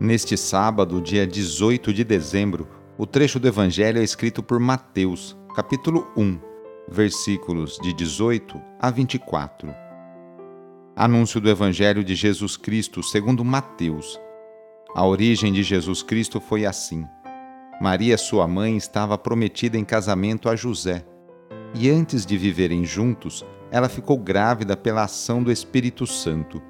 Neste sábado, dia 18 de dezembro, o trecho do Evangelho é escrito por Mateus, capítulo 1, versículos de 18 a 24. Anúncio do Evangelho de Jesus Cristo segundo Mateus. A origem de Jesus Cristo foi assim. Maria, sua mãe, estava prometida em casamento a José e antes de viverem juntos, ela ficou grávida pela ação do Espírito Santo.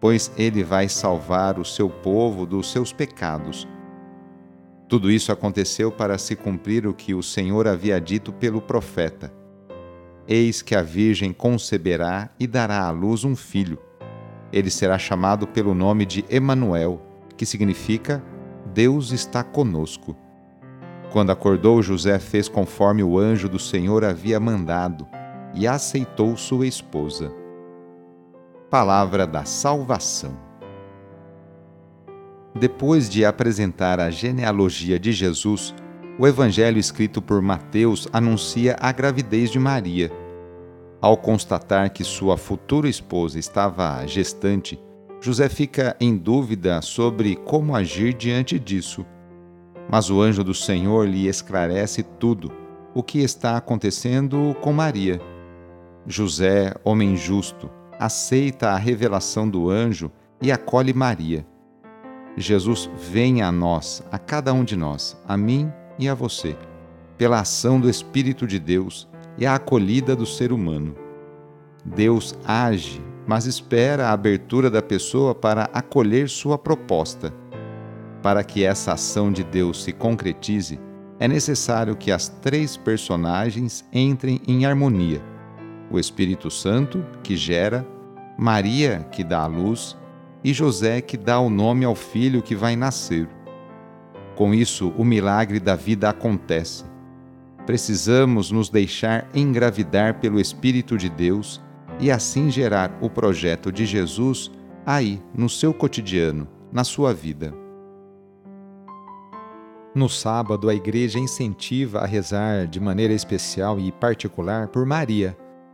pois ele vai salvar o seu povo dos seus pecados. Tudo isso aconteceu para se cumprir o que o Senhor havia dito pelo profeta. Eis que a Virgem conceberá e dará à luz um filho. Ele será chamado pelo nome de Emanuel, que significa Deus está conosco. Quando acordou, José fez conforme o anjo do Senhor havia mandado e aceitou sua esposa. Palavra da Salvação. Depois de apresentar a genealogia de Jesus, o evangelho escrito por Mateus anuncia a gravidez de Maria. Ao constatar que sua futura esposa estava gestante, José fica em dúvida sobre como agir diante disso. Mas o anjo do Senhor lhe esclarece tudo o que está acontecendo com Maria José, homem justo, aceita a revelação do anjo e acolhe Maria. Jesus vem a nós, a cada um de nós, a mim e a você, pela ação do Espírito de Deus e a acolhida do ser humano. Deus age, mas espera a abertura da pessoa para acolher sua proposta. Para que essa ação de Deus se concretize, é necessário que as três personagens entrem em harmonia o Espírito Santo, que gera, Maria, que dá a luz, e José, que dá o nome ao filho que vai nascer. Com isso, o milagre da vida acontece. Precisamos nos deixar engravidar pelo Espírito de Deus e assim gerar o projeto de Jesus aí, no seu cotidiano, na sua vida. No sábado, a igreja incentiva a rezar de maneira especial e particular por Maria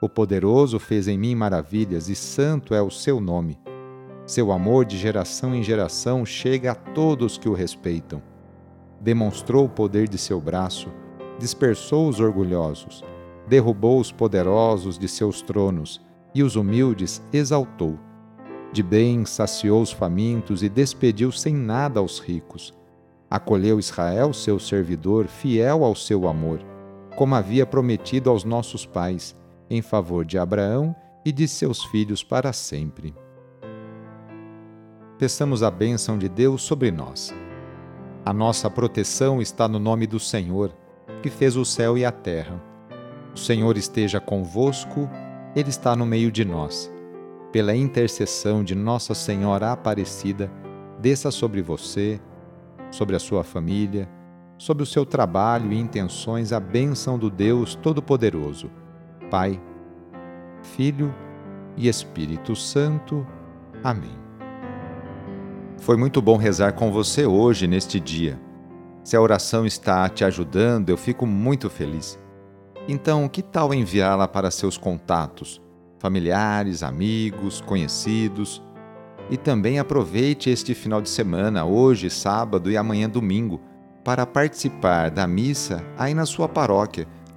O poderoso fez em mim maravilhas e santo é o seu nome. Seu amor de geração em geração chega a todos que o respeitam. Demonstrou o poder de seu braço, dispersou os orgulhosos, derrubou os poderosos de seus tronos, e os humildes exaltou. De bem saciou os famintos e despediu sem nada aos ricos. Acolheu Israel, seu servidor, fiel ao seu amor, como havia prometido aos nossos pais, em favor de Abraão e de seus filhos para sempre. Peçamos a bênção de Deus sobre nós. A nossa proteção está no nome do Senhor, que fez o céu e a terra. O Senhor esteja convosco, Ele está no meio de nós. Pela intercessão de Nossa Senhora Aparecida, desça sobre você, sobre a sua família, sobre o seu trabalho e intenções a bênção do Deus Todo-Poderoso, Pai, Filho e Espírito Santo. Amém. Foi muito bom rezar com você hoje, neste dia. Se a oração está te ajudando, eu fico muito feliz. Então, que tal enviá-la para seus contatos, familiares, amigos, conhecidos? E também aproveite este final de semana, hoje, sábado e amanhã, domingo, para participar da missa aí na sua paróquia,